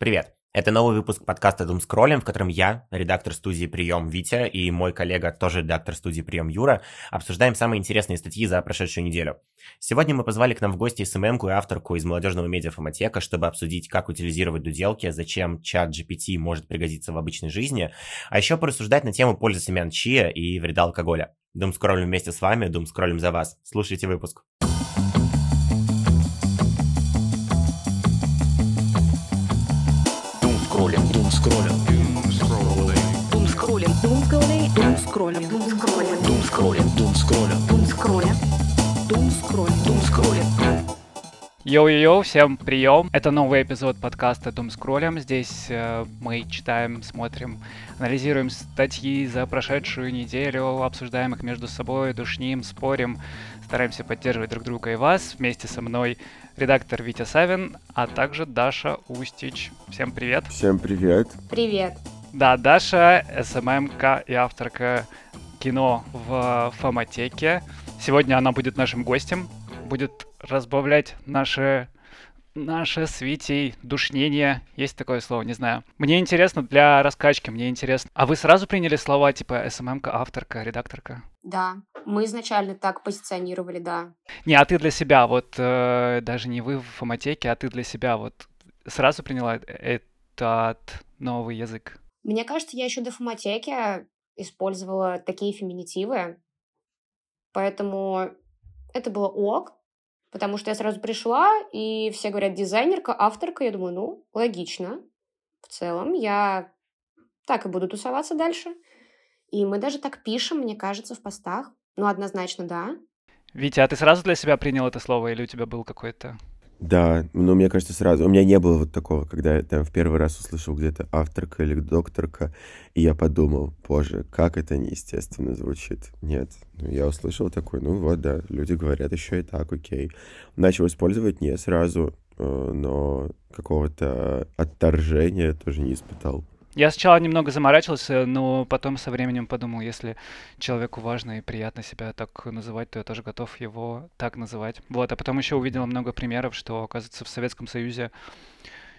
Привет! Это новый выпуск подкаста «Дум скроллим», в котором я, редактор студии «Прием» Витя и мой коллега, тоже редактор студии «Прием» Юра, обсуждаем самые интересные статьи за прошедшую неделю. Сегодня мы позвали к нам в гости СММ-ку и авторку из молодежного медиа «Фомотека», чтобы обсудить, как утилизировать дуделки, зачем чат GPT может пригодиться в обычной жизни, а еще порассуждать на тему пользы семян чия и вреда алкоголя. Дум скроллим вместе с вами, Дум скроллим за вас. Слушайте выпуск. Скроллим, дум скроллим, дум скроллим, дум скроллим, дум скроллим, дум скроллим, дум скроллим, дум скроллим, дум скроллим, дум скроллим. Йоу-йоу, всем прием! Это новый эпизод подкаста Doom скроллим. Здесь э, мы читаем, смотрим, анализируем статьи за прошедшую неделю, обсуждаем их между собой, душним, спорим, стараемся поддерживать друг друга и вас. Вместе со мной редактор Витя Савин, а также Даша Устич. Всем привет. Всем привет. Привет. Да, Даша, СММка и авторка кино в Фоматеке. Сегодня она будет нашим гостем, будет разбавлять наши наше с Витей душнение. Есть такое слово, не знаю. Мне интересно для раскачки, мне интересно. А вы сразу приняли слова типа СММка, авторка, редакторка? Да, мы изначально так позиционировали, да. Не, а ты для себя, вот э, даже не вы в фоматеке, а ты для себя вот сразу приняла этот новый язык? Мне кажется, я еще до фоматеки использовала такие феминитивы, поэтому это было ок, потому что я сразу пришла, и все говорят дизайнерка, авторка, я думаю, ну, логично. В целом я так и буду тусоваться дальше. И мы даже так пишем, мне кажется, в постах. Ну, однозначно, да. Витя, а ты сразу для себя принял это слово, или у тебя был какой-то... Да, ну, мне кажется, сразу. У меня не было вот такого, когда я там в первый раз услышал где-то авторка или докторка, и я подумал, боже, как это неестественно звучит. Нет, ну, я услышал такой, ну вот, да, люди говорят еще и так, окей. Начал использовать не сразу, э, но какого-то отторжения тоже не испытал. Я сначала немного заморачивался, но потом со временем подумал, если человеку важно и приятно себя так называть, то я тоже готов его так называть. Вот, а потом еще увидел много примеров, что, оказывается, в Советском Союзе,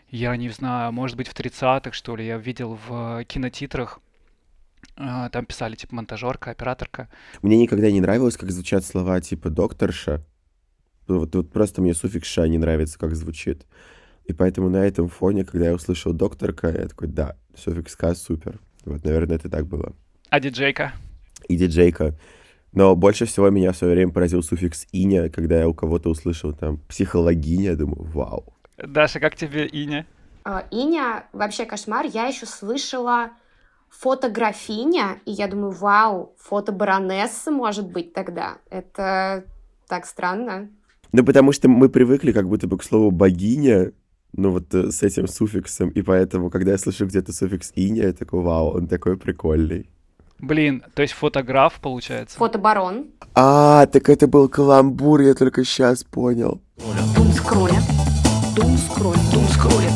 я не знаю, может быть, в 30-х, что ли, я видел в кинотитрах, а, там писали, типа, монтажерка, операторка. Мне никогда не нравилось, как звучат слова типа «докторша». Вот, вот просто мне суффикс «ша» не нравится, как звучит. И поэтому на этом фоне, когда я услышал докторка, я такой, да, суффикс К супер. Вот, наверное, это так было. А диджейка? И диджейка. Но больше всего меня в свое время поразил суффикс «иня», когда я у кого-то услышал там «психологиня», думаю, вау. Даша, как тебе «иня»? А, «Иня» вообще кошмар. Я еще слышала фотографиня, и я думаю, вау, фото баронессы может быть тогда. Это так странно. Ну, потому что мы привыкли как будто бы к слову «богиня», ну вот э, с этим суффиксом, и поэтому, когда я слышу где-то суффикс «иня», я такой, вау, он такой прикольный. Блин, то есть фотограф, получается? Фотобарон. А, так это был каламбур, я только сейчас понял. Дум скролля. Дум скролля. Дум скролля.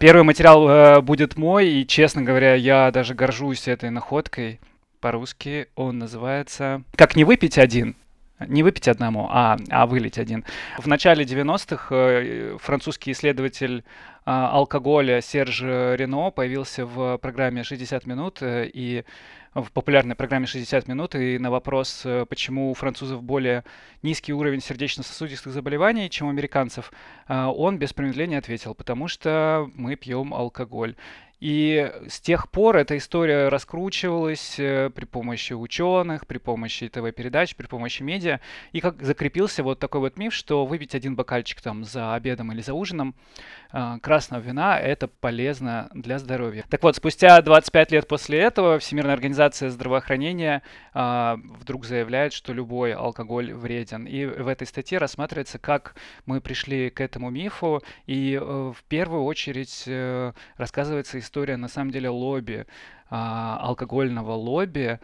Первый материал э, будет мой, и, честно говоря, я даже горжусь этой находкой. По-русски он называется «Как не выпить один». Не выпить одному, а, а вылить один. В начале 90-х э, французский исследователь а, алкоголя Серж Рено появился в программе «60 минут» э, и в популярной программе «60 минут» и на вопрос, э, почему у французов более низкий уровень сердечно-сосудистых заболеваний, чем у американцев, он без промедления ответил, потому что мы пьем алкоголь. И с тех пор эта история раскручивалась э, при помощи ученых, при помощи ТВ-передач, при помощи медиа. И как закрепился вот такой вот миф, что выпить один бокальчик там за обедом или за ужином э, красного вина – это полезно для здоровья. Так вот, спустя 25 лет после этого Всемирная организация здравоохранения э, вдруг заявляет, что любой алкоголь вреден. И в этой статье рассматривается, как мы пришли к этому мифу. И в первую очередь рассказывается история история на самом деле лобби, а, алкогольного лобби,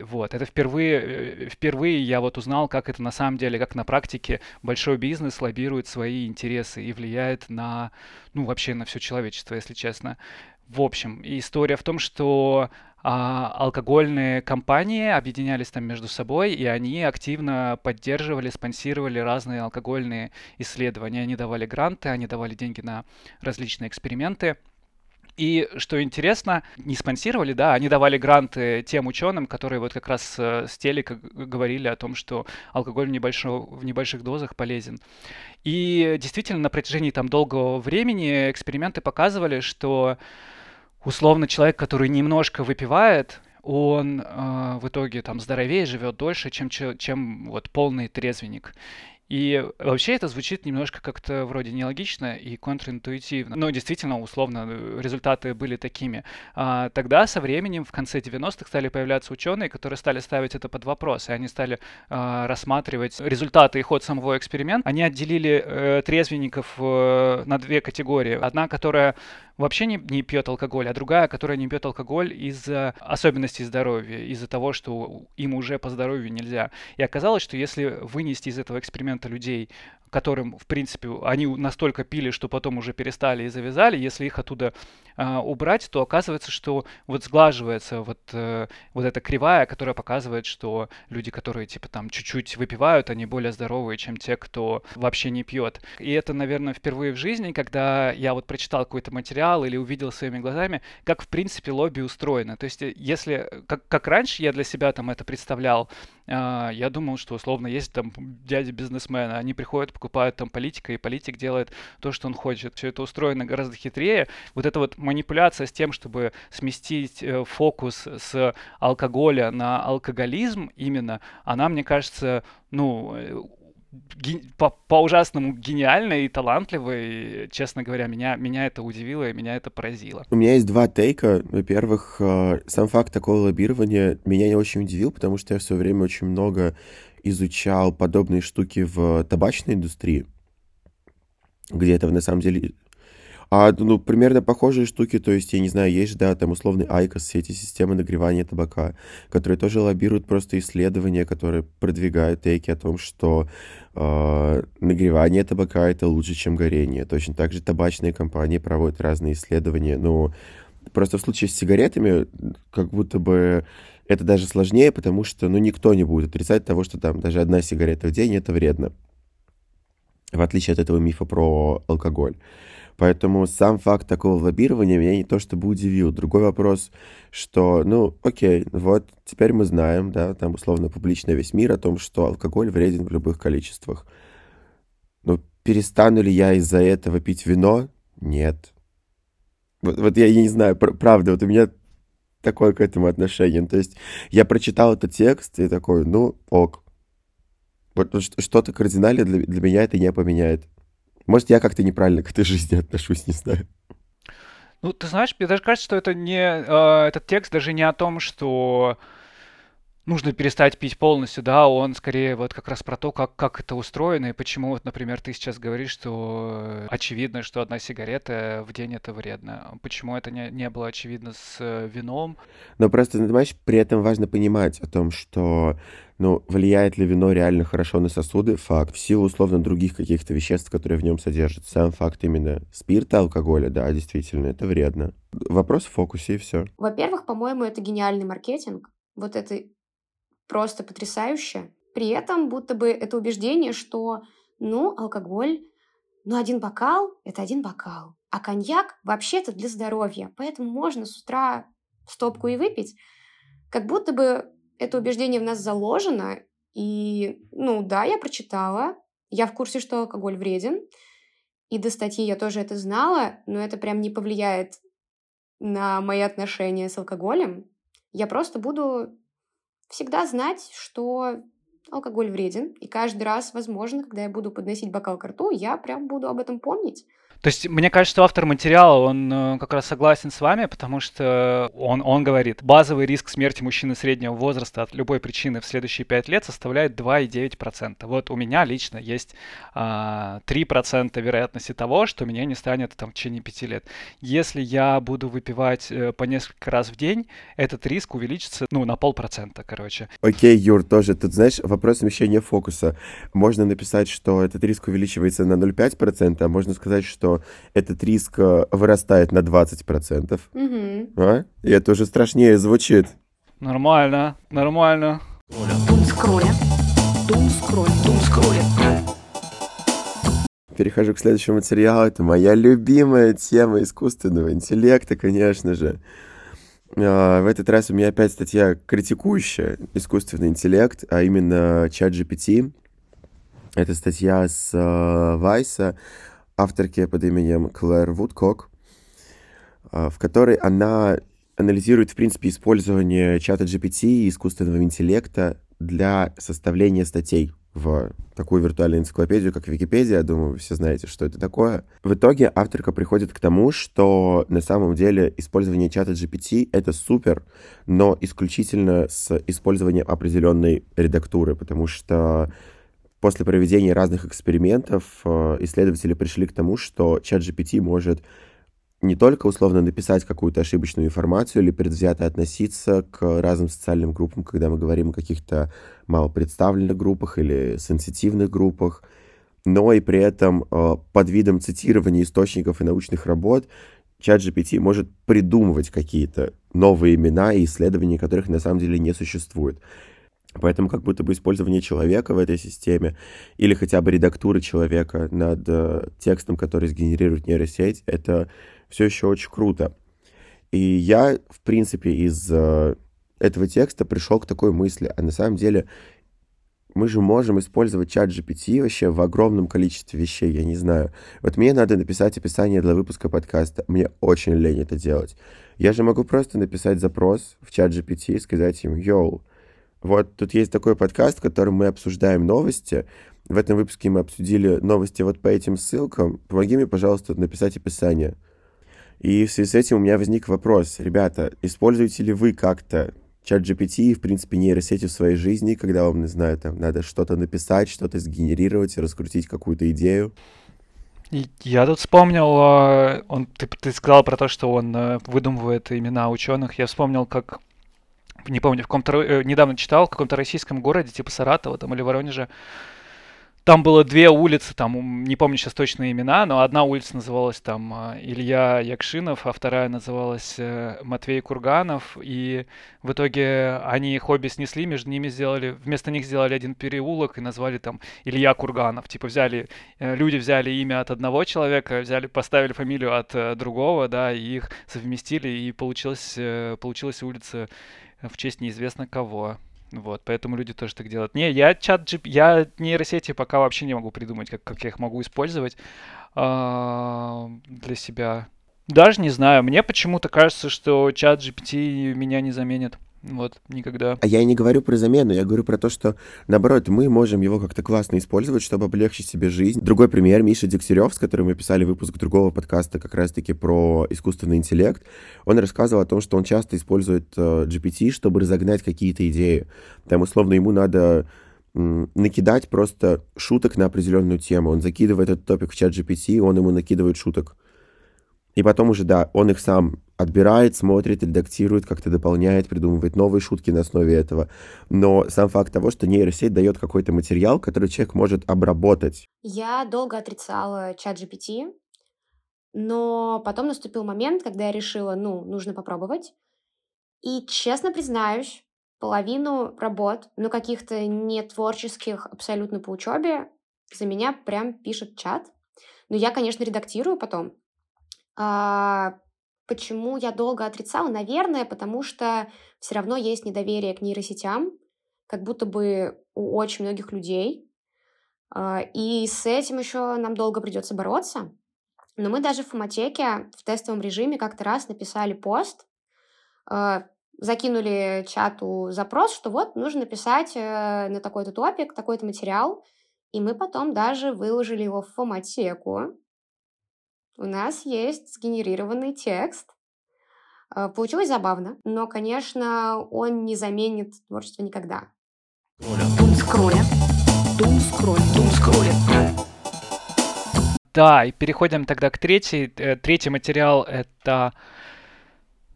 Вот, это впервые, э, впервые я вот узнал, как это на самом деле, как на практике большой бизнес лоббирует свои интересы и влияет на, ну, вообще на все человечество, если честно. В общем, история в том, что а, алкогольные компании объединялись там между собой, и они активно поддерживали, спонсировали разные алкогольные исследования. Они давали гранты, они давали деньги на различные эксперименты. И что интересно, не спонсировали, да, они давали гранты тем ученым, которые вот как раз э, с телека говорили о том, что алкоголь в, небольшо, в небольших дозах полезен. И действительно, на протяжении там долгого времени эксперименты показывали, что условно человек, который немножко выпивает, он э, в итоге там здоровее живет дольше, чем, чем вот полный трезвенник. И вообще это звучит немножко как-то вроде нелогично и контринтуитивно. Но действительно, условно, результаты были такими. А, тогда со временем, в конце 90-х, стали появляться ученые, которые стали ставить это под вопрос. И они стали а, рассматривать результаты и ход самого эксперимента. Они отделили э, трезвенников э, на две категории. Одна, которая вообще не, не пьет алкоголь, а другая, которая не пьет алкоголь из-за особенностей здоровья, из-за того, что им уже по здоровью нельзя. И оказалось, что если вынести из этого эксперимента людей, которым, в принципе, они настолько пили, что потом уже перестали и завязали, если их оттуда э, убрать, то оказывается, что вот сглаживается вот, э, вот эта кривая, которая показывает, что люди, которые типа там чуть-чуть выпивают, они более здоровые, чем те, кто вообще не пьет. И это, наверное, впервые в жизни, когда я вот прочитал какой-то материал или увидел своими глазами, как в принципе лобби устроено. То есть, э, если как, как раньше я для себя там это представлял, э, я думал, что условно есть там дяди-бизнесмены, они приходят покупают там политика, и политик делает то, что он хочет. Все это устроено гораздо хитрее. Вот эта вот манипуляция с тем, чтобы сместить э, фокус с алкоголя на алкоголизм именно, она, мне кажется, ну, э, по, по ужасному гениальной и талантливой. Честно говоря, меня, меня это удивило и меня это поразило. У меня есть два тейка. Во-первых, э, сам факт такого лоббирования меня не очень удивил, потому что я все время очень много изучал подобные штуки в табачной индустрии, где это на самом деле... А, ну, примерно похожие штуки, то есть, я не знаю, есть, да, там условный ICOS, все эти системы нагревания табака, которые тоже лоббируют просто исследования, которые продвигают тейки о том, что э, нагревание табака — это лучше, чем горение. Точно так же табачные компании проводят разные исследования, но просто в случае с сигаретами как будто бы это даже сложнее, потому что, ну, никто не будет отрицать того, что там даже одна сигарета в день — это вредно. В отличие от этого мифа про алкоголь. Поэтому сам факт такого лоббирования меня не то чтобы удивил. Другой вопрос, что, ну, окей, вот теперь мы знаем, да, там условно публично весь мир о том, что алкоголь вреден в любых количествах. Но перестану ли я из-за этого пить вино? Нет. Вот, вот я, не знаю, пр- правда, вот у меня такое к этому отношение. То есть я прочитал этот текст и такой, ну, ок. Вот что-то кардинально для, для меня это не поменяет. Может, я как-то неправильно к этой жизни отношусь, не знаю. Ну, ты знаешь, мне даже кажется, что это не э, этот текст даже не о том, что нужно перестать пить полностью, да, он скорее вот как раз про то, как, как это устроено, и почему, вот, например, ты сейчас говоришь, что очевидно, что одна сигарета в день это вредно. Почему это не, не было очевидно с э, вином? Но просто, понимаешь, при этом важно понимать о том, что ну, влияет ли вино реально хорошо на сосуды? Факт. В силу, условно, других каких-то веществ, которые в нем содержатся. Сам факт именно спирта, алкоголя, да, действительно, это вредно. Вопрос в фокусе, и все. Во-первых, по-моему, это гениальный маркетинг. Вот это просто потрясающе. При этом будто бы это убеждение, что, ну, алкоголь, ну, один бокал — это один бокал, а коньяк вообще-то для здоровья, поэтому можно с утра стопку и выпить. Как будто бы это убеждение в нас заложено, и, ну, да, я прочитала, я в курсе, что алкоголь вреден, и до статьи я тоже это знала, но это прям не повлияет на мои отношения с алкоголем. Я просто буду всегда знать, что алкоголь вреден, и каждый раз, возможно, когда я буду подносить бокал к рту, я прям буду об этом помнить. То есть, мне кажется, что автор материала, он э, как раз согласен с вами, потому что он, он говорит, базовый риск смерти мужчины среднего возраста от любой причины в следующие 5 лет составляет 2,9%. Вот у меня лично есть а, 3% вероятности того, что меня не станет там, в течение 5 лет. Если я буду выпивать э, по несколько раз в день, этот риск увеличится ну, на полпроцента, короче. Окей, Юр, тоже тут, знаешь, вопрос смещения фокуса. Можно написать, что этот риск увеличивается на 0,5%, а можно сказать, что что этот риск э, вырастает на 20%. Угу. А? И это уже страшнее звучит. Нормально, нормально. Перехожу к следующему материалу. Это моя любимая тема искусственного интеллекта, конечно же. А, в этот раз у меня опять статья, критикующая искусственный интеллект, а именно чат GPT. Это статья с Вайса. Uh, авторки под именем Клэр Вудкок, а, в которой она анализирует, в принципе, использование чата GPT и искусственного интеллекта для составления статей в такую виртуальную энциклопедию, как Википедия. Я думаю, вы все знаете, что это такое. В итоге авторка приходит к тому, что на самом деле использование чата GPT — это супер, но исключительно с использованием определенной редактуры, потому что После проведения разных экспериментов э, исследователи пришли к тому, что чат GPT может не только условно написать какую-то ошибочную информацию или предвзято относиться к разным социальным группам, когда мы говорим о каких-то малопредставленных группах или сенситивных группах, но и при этом э, под видом цитирования источников и научных работ чат GPT может придумывать какие-то новые имена и исследования, которых на самом деле не существует. Поэтому как будто бы использование человека в этой системе или хотя бы редактуры человека над э, текстом, который сгенерирует нейросеть, это все еще очень круто. И я, в принципе, из э, этого текста пришел к такой мысли, а на самом деле мы же можем использовать чат GPT вообще в огромном количестве вещей, я не знаю. Вот мне надо написать описание для выпуска подкаста, мне очень лень это делать. Я же могу просто написать запрос в чат GPT и сказать им, йоу, вот тут есть такой подкаст, в котором мы обсуждаем новости. В этом выпуске мы обсудили новости вот по этим ссылкам. Помоги мне, пожалуйста, написать описание. И в связи с этим у меня возник вопрос. Ребята, используете ли вы как-то чат GPT и, в принципе, нейросети в своей жизни, когда вам, не знаю, там, надо что-то написать, что-то сгенерировать, раскрутить какую-то идею? Я тут вспомнил, а, он, ты, ты сказал про то, что он э, выдумывает имена ученых. Я вспомнил, как не помню, в каком-то, э, недавно читал, в каком-то российском городе, типа Саратова там или Воронежа, там было две улицы, там, не помню сейчас точные имена, но одна улица называлась там э, Илья Якшинов, а вторая называлась э, Матвей Курганов, и в итоге они их обе снесли, между ними сделали, вместо них сделали один переулок и назвали там Илья Курганов. Типа взяли, люди взяли имя от одного человека, взяли, поставили фамилию от другого, да, и их совместили, и получилась, получилась улица в честь неизвестно кого. Вот, поэтому люди тоже так делают. Не, я чат я нейросети пока вообще не могу придумать, как, как я их могу использовать э, для себя. Даже не знаю, мне почему-то кажется, что чат GPT меня не заменит. Вот, никогда. А я и не говорю про замену, я говорю про то, что, наоборот, мы можем его как-то классно использовать, чтобы облегчить себе жизнь. Другой пример, Миша Дегтярев, с которым мы писали выпуск другого подкаста как раз-таки про искусственный интеллект, он рассказывал о том, что он часто использует э, GPT, чтобы разогнать какие-то идеи. Там, условно, ему надо накидать просто шуток на определенную тему. Он закидывает этот топик в чат GPT, он ему накидывает шуток. И потом уже, да, он их сам отбирает, смотрит, редактирует, как-то дополняет, придумывает новые шутки на основе этого. Но сам факт того, что нейросеть дает какой-то материал, который человек может обработать. Я долго отрицала чат GPT, но потом наступил момент, когда я решила, ну, нужно попробовать. И честно признаюсь, половину работ, но каких-то не творческих абсолютно по учебе, за меня прям пишет чат. Но я, конечно, редактирую потом, а, почему я долго отрицала? Наверное, потому что все равно есть недоверие к нейросетям, как будто бы у очень многих людей. А, и с этим еще нам долго придется бороться. Но мы даже в фоматеке в тестовом режиме как-то раз написали пост, а, закинули чату запрос, что вот нужно написать э, на такой-то топик, такой-то материал, и мы потом даже выложили его в фоматеку. У нас есть сгенерированный текст. Э, получилось забавно, но, конечно, он не заменит творчество никогда. Да, и переходим тогда к третьей. Э, третий материал — это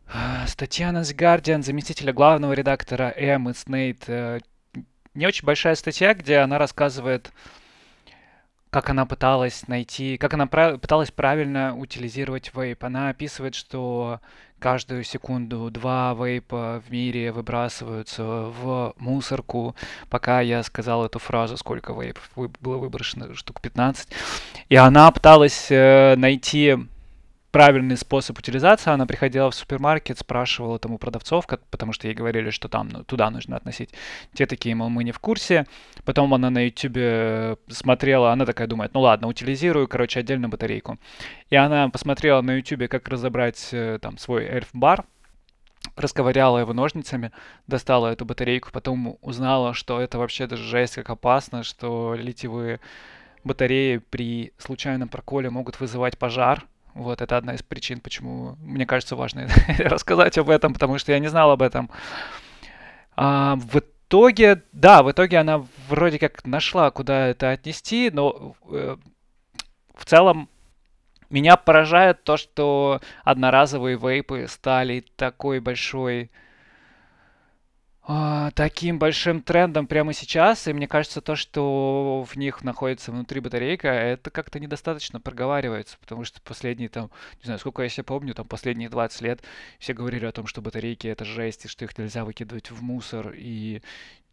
э, статья на The Guardian заместителя главного редактора Эммы Снейт. Не очень большая статья, где она рассказывает как она пыталась найти, как она прав- пыталась правильно утилизировать вейп. Она описывает, что каждую секунду два вейпа в мире выбрасываются в мусорку. Пока я сказал эту фразу, сколько вейпов было выброшено, штук 15. И она пыталась э, найти правильный способ утилизации. Она приходила в супермаркет, спрашивала там у продавцов, как, потому что ей говорили, что там ну, туда нужно относить. Те такие, мол, мы не в курсе. Потом она на YouTube смотрела, она такая думает, ну ладно, утилизирую, короче, отдельно батарейку. И она посмотрела на YouTube, как разобрать э, там свой эльф-бар, расковыряла его ножницами, достала эту батарейку, потом узнала, что это вообще даже жесть, как опасно, что литиевые батареи при случайном проколе могут вызывать пожар, вот это одна из причин, почему мне кажется важно рассказать об этом, потому что я не знал об этом. А, в итоге, да, в итоге она вроде как нашла, куда это отнести, но э, в целом меня поражает то, что одноразовые вейпы стали такой большой а, таким большим трендом прямо сейчас, и мне кажется, то, что в них находится внутри батарейка, это как-то недостаточно проговаривается, потому что последние там, не знаю, сколько я себе помню, там последние 20 лет все говорили о том, что батарейки это жесть, и что их нельзя выкидывать в мусор, и,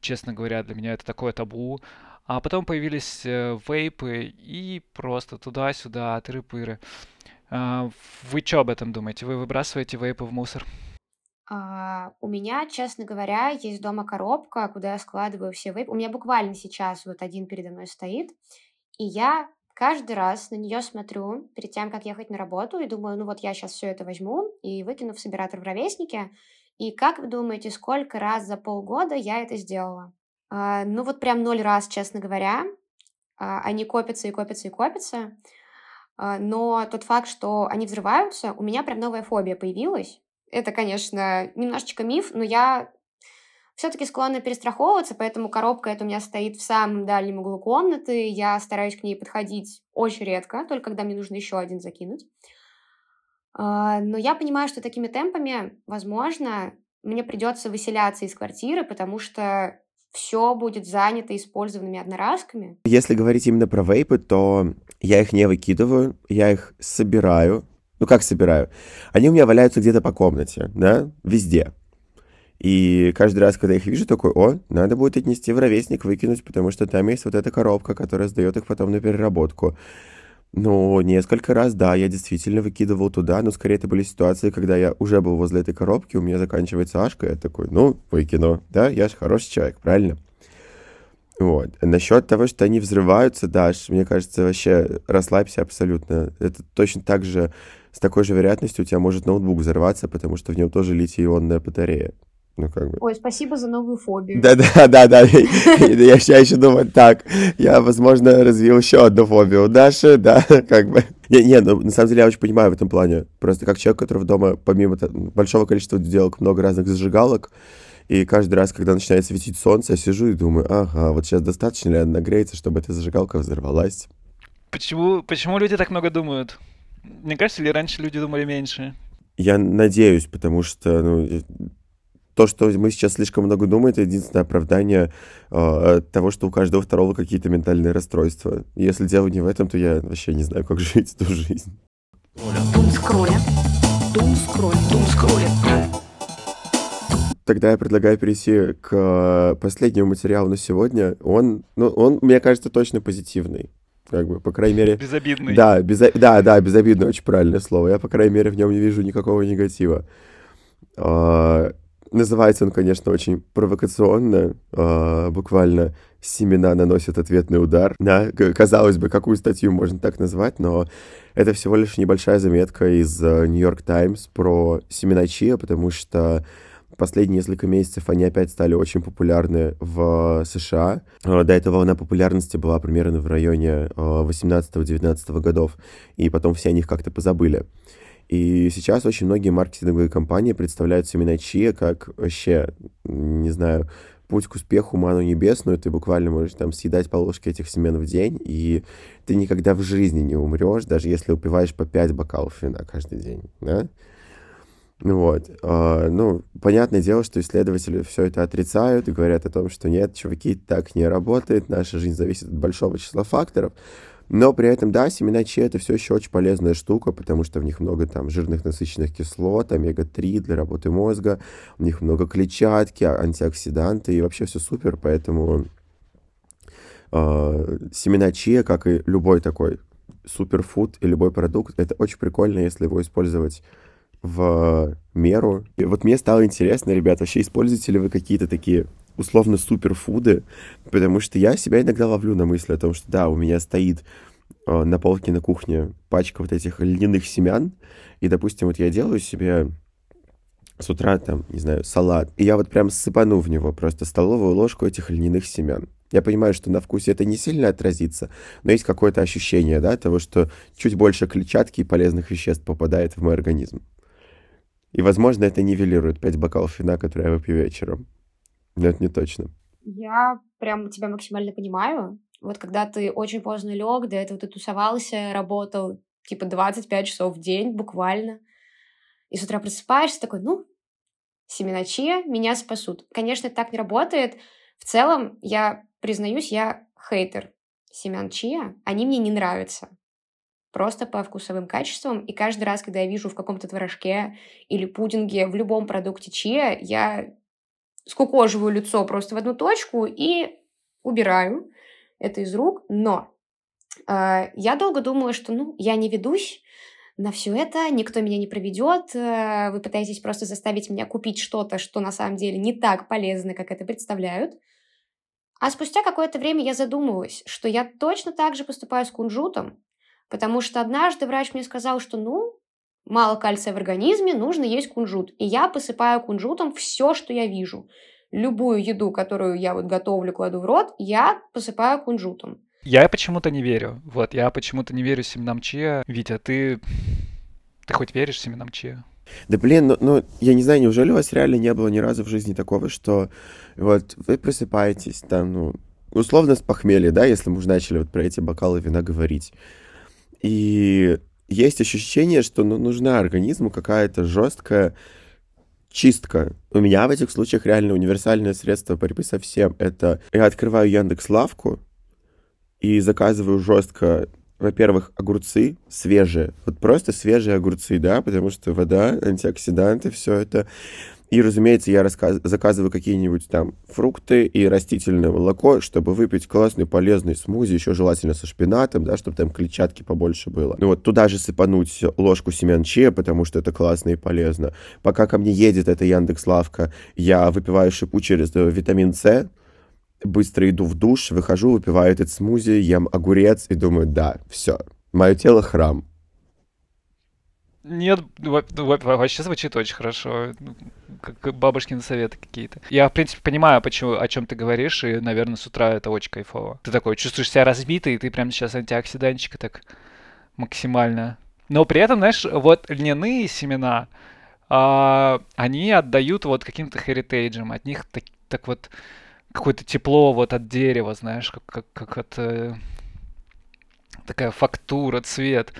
честно говоря, для меня это такое табу. А потом появились э, вейпы и просто туда-сюда, тыры-пыры. А, вы что об этом думаете? Вы выбрасываете вейпы в мусор? А, у меня, честно говоря, есть дома коробка, куда я складываю все вейпы. У меня буквально сейчас вот один передо мной стоит, и я каждый раз на нее смотрю перед тем, как ехать на работу, и думаю, ну вот я сейчас все это возьму и выкину в собиратор в ровеснике. И как вы думаете, сколько раз за полгода я это сделала? А, ну вот прям ноль раз, честно говоря. А, они копятся и копятся и копятся. Но тот факт, что они взрываются, у меня прям новая фобия появилась. Это, конечно, немножечко миф, но я все-таки склонна перестраховываться, поэтому коробка эта у меня стоит в самом дальнем углу комнаты. Я стараюсь к ней подходить очень редко, только когда мне нужно еще один закинуть. А, но я понимаю, что такими темпами, возможно, мне придется выселяться из квартиры, потому что все будет занято использованными одноразками. Если говорить именно про вейпы, то я их не выкидываю, я их собираю, ну, как собираю? Они у меня валяются где-то по комнате, да, везде. И каждый раз, когда я их вижу, такой, о, надо будет отнести в ровесник, выкинуть, потому что там есть вот эта коробка, которая сдает их потом на переработку. Ну, несколько раз, да, я действительно выкидывал туда, но скорее это были ситуации, когда я уже был возле этой коробки, у меня заканчивается ашка, я такой, ну, выкину, да, я же хороший человек, правильно? Вот. Насчет того, что они взрываются, Даш, мне кажется, вообще расслабься абсолютно. Это точно так же с такой же вероятностью у тебя может ноутбук взорваться, потому что в нем тоже литий-ионная батарея. Ну, как бы. Ой, спасибо за новую фобию. Да-да-да-да. Я еще думаю, так, я, возможно, развил еще одну фобию. У Даши, да, как бы. Не, не, ну, на самом деле я очень понимаю в этом плане. Просто как человек, который дома, помимо большого количества сделок, много разных зажигалок, и каждый раз, когда начинает светить солнце, я сижу и думаю, ага, вот сейчас достаточно ли она нагреется, чтобы эта зажигалка взорвалась? Почему, почему люди так много думают? Мне кажется, ли раньше люди думали меньше? Я надеюсь, потому что ну, то, что мы сейчас слишком много думаем, это единственное оправдание э, того, что у каждого второго какие-то ментальные расстройства. Если дело не в этом, то я вообще не знаю, как жить эту жизнь. Тогда я предлагаю перейти к последнему материалу на сегодня. Он, ну, он, мне кажется, точно позитивный как бы, по крайней мере... Безобидный. Да, безо... да, да, безобидный, очень правильное слово. Я, по крайней мере, в нем не вижу никакого негатива. А, называется он, конечно, очень провокационно, а, буквально «Семена наносят ответный удар». Да, казалось бы, какую статью можно так назвать, но это всего лишь небольшая заметка из New York Times про семена чиа, потому что Последние несколько месяцев они опять стали очень популярны в США. Э, до этого волна популярности была примерно в районе 18-19 э, годов, и потом все о них как-то позабыли. И сейчас очень многие маркетинговые компании представляют семена чия как вообще, не знаю, путь к успеху ману небесную, ты буквально можешь там съедать по ложке этих семян в день, и ты никогда в жизни не умрешь, даже если упиваешь по 5 бокалов вина каждый день, да? Вот. А, ну, понятное дело, что исследователи все это отрицают и говорят о том, что нет, чуваки, так не работает, наша жизнь зависит от большого числа факторов. Но при этом, да, семена чиа это все еще очень полезная штука, потому что в них много там жирных насыщенных кислот, омега-3 для работы мозга, в них много клетчатки, антиоксиданты, и вообще все супер, поэтому э, семена чиа, как и любой такой суперфуд и любой продукт, это очень прикольно, если его использовать в меру. И вот мне стало интересно, ребят, вообще используете ли вы какие-то такие условно суперфуды, потому что я себя иногда ловлю на мысли о том, что да, у меня стоит э, на полке на кухне пачка вот этих льняных семян, и, допустим, вот я делаю себе с утра там, не знаю, салат, и я вот прям сыпану в него просто столовую ложку этих льняных семян. Я понимаю, что на вкусе это не сильно отразится, но есть какое-то ощущение, да, того, что чуть больше клетчатки и полезных веществ попадает в мой организм. И, возможно, это нивелирует 5 бокалов вина, которые я выпью вечером. Но это не точно. Я прям тебя максимально понимаю. Вот когда ты очень поздно лег, до этого ты тусовался, работал типа 25 часов в день буквально, и с утра просыпаешься такой, ну, семена чия меня спасут. Конечно, это так не работает. В целом, я признаюсь, я хейтер семян чия. Они мне не нравятся. Просто по вкусовым качествам. И каждый раз, когда я вижу в каком-то творожке или пудинге, в любом продукте чия, я скукоживаю лицо просто в одну точку и убираю это из рук. Но э, я долго думала, что ну, я не ведусь на все это, никто меня не проведет, э, вы пытаетесь просто заставить меня купить что-то, что на самом деле не так полезно, как это представляют. А спустя какое-то время я задумалась, что я точно так же поступаю с кунжутом, потому что однажды врач мне сказал, что ну, мало кальция в организме, нужно есть кунжут. И я посыпаю кунжутом все, что я вижу. Любую еду, которую я вот готовлю, кладу в рот, я посыпаю кунжутом. Я почему-то не верю. Вот, я почему-то не верю семенам чия. Витя, ты... Ты хоть веришь семенам чия? Да блин, ну, ну, я не знаю, неужели у вас реально не было ни разу в жизни такого, что вот вы просыпаетесь там, ну, условно с похмелья, да, если мы уже начали вот про эти бокалы вина говорить. И есть ощущение, что ну, нужна организму какая-то жесткая чистка. У меня в этих случаях реально универсальное средство борьбы со всем. Это я открываю Яндекс Лавку и заказываю жестко, во-первых, огурцы свежие. Вот просто свежие огурцы, да, потому что вода, антиоксиданты, все это и, разумеется, я рассказ... заказываю какие-нибудь там фрукты и растительное молоко, чтобы выпить классный полезный смузи, еще желательно со шпинатом, да, чтобы там клетчатки побольше было. Ну вот туда же сыпануть ложку семян чия, потому что это классно и полезно. Пока ко мне едет эта Яндекс Лавка, я выпиваю шипу через э, витамин С, быстро иду в душ, выхожу, выпиваю этот смузи, ем огурец и думаю, да, все, мое тело храм. Нет, вообще звучит очень хорошо. Ну, как бабушкины советы какие-то. Я, в принципе, понимаю, почему, о чем ты говоришь, и, наверное, с утра это очень кайфово. Ты такой чувствуешь себя разбитый, и ты прям сейчас антиоксидантчика так максимально. Но при этом, знаешь, вот льняные семена, а, они отдают вот каким-то херитейджам, от них так, так вот какое-то тепло вот от дерева, знаешь, как, как, как от... Э, такая фактура, цвет.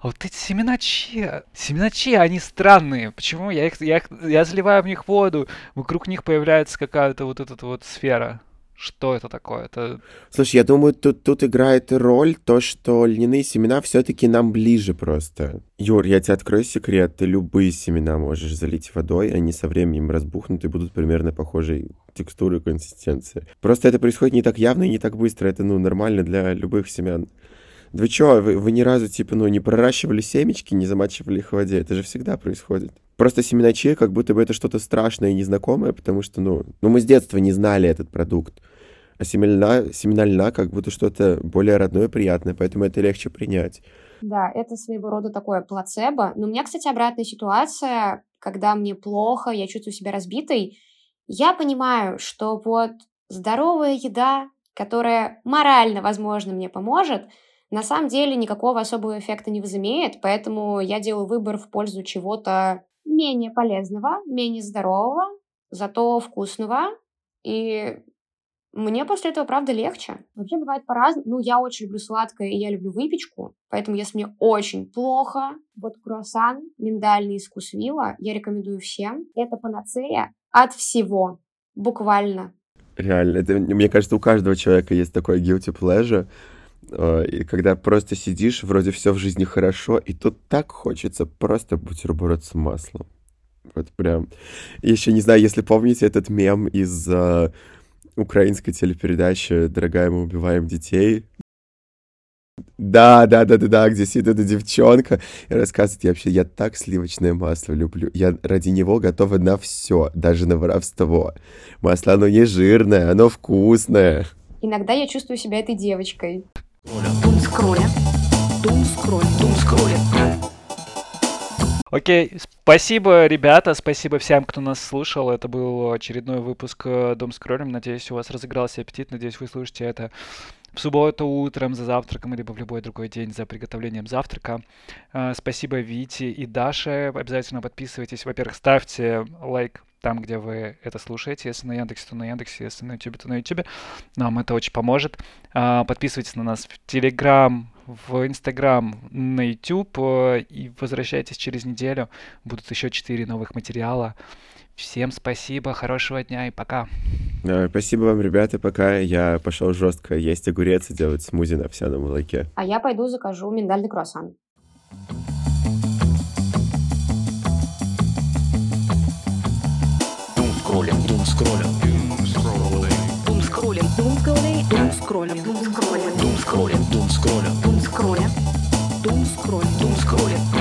А вот эти семена чиа, семена чиа, они странные. Почему? Я, их, я, их, я заливаю в них воду, вокруг них появляется какая-то вот эта вот сфера. Что это такое? Это... Слушай, я думаю, тут, тут играет роль то, что льняные семена все-таки нам ближе просто. Юр, я тебе открою секрет. Ты любые семена можешь залить водой, они со временем разбухнут и будут примерно похожей текстуры и консистенции. Просто это происходит не так явно и не так быстро. Это, ну, нормально для любых семян. Вы что, вы, вы ни разу, типа, ну, не проращивали семечки, не замачивали их в воде? Это же всегда происходит. Просто семена чия как будто бы это что-то страшное и незнакомое, потому что, ну, ну мы с детства не знали этот продукт. А семена, семена льна как будто что-то более родное и приятное, поэтому это легче принять. Да, это своего рода такое плацебо. Но у меня, кстати, обратная ситуация. когда мне плохо, я чувствую себя разбитой, я понимаю, что вот здоровая еда, которая морально, возможно, мне поможет, на самом деле никакого особого эффекта не возымеет, поэтому я делаю выбор в пользу чего-то менее полезного, менее здорового, зато вкусного. И мне после этого, правда, легче. Вообще бывает по-разному. Ну, я очень люблю сладкое, и я люблю выпечку. Поэтому, если мне очень плохо, вот круассан миндальный из вкусвилла я рекомендую всем. Это панацея от всего. Буквально. Реально. Это, мне кажется, у каждого человека есть такой guilty pleasure. Э, и когда просто сидишь, вроде все в жизни хорошо, и тут так хочется просто бутерброд с маслом. Вот прям. Еще не знаю, если помните этот мем из uh, украинской телепередачи «Дорогая, мы убиваем детей». Да, да, да, да, да, где сидит эта девчонка и рассказывает, я вообще, я так сливочное масло люблю. Я ради него готова на все, даже на воровство. Масло, оно не жирное, оно вкусное. Иногда я чувствую себя этой девочкой. Скролля. Дум скролля. Окей, спасибо, ребята, спасибо всем, кто нас слушал. Это был очередной выпуск э, Дом с кролем. Надеюсь, у вас разыгрался аппетит. Надеюсь, вы слушаете это в субботу утром за завтраком, либо в любой другой день за приготовлением завтрака. Э, спасибо Вите и Даше. Обязательно подписывайтесь. Во-первых, ставьте лайк там, где вы это слушаете. Если на Яндексе, то на Яндексе, если на Ютубе, то на Ютубе. Нам это очень поможет. А, подписывайтесь на нас в Телеграм, в Инстаграм, на YouTube э, и возвращайтесь через неделю. Будут еще четыре новых материала. Всем спасибо, хорошего дня и пока. Спасибо вам, ребята, пока. Я пошел жестко есть огурец и делать смузи на овсяном молоке. А я пойду закажу миндальный круассан. Дум скроллинг, дум скроллинг, дум скроллинг. Дум скроллинг, дум скроллинг, дум скроллинг, дум скроллинг, дум скроллинг.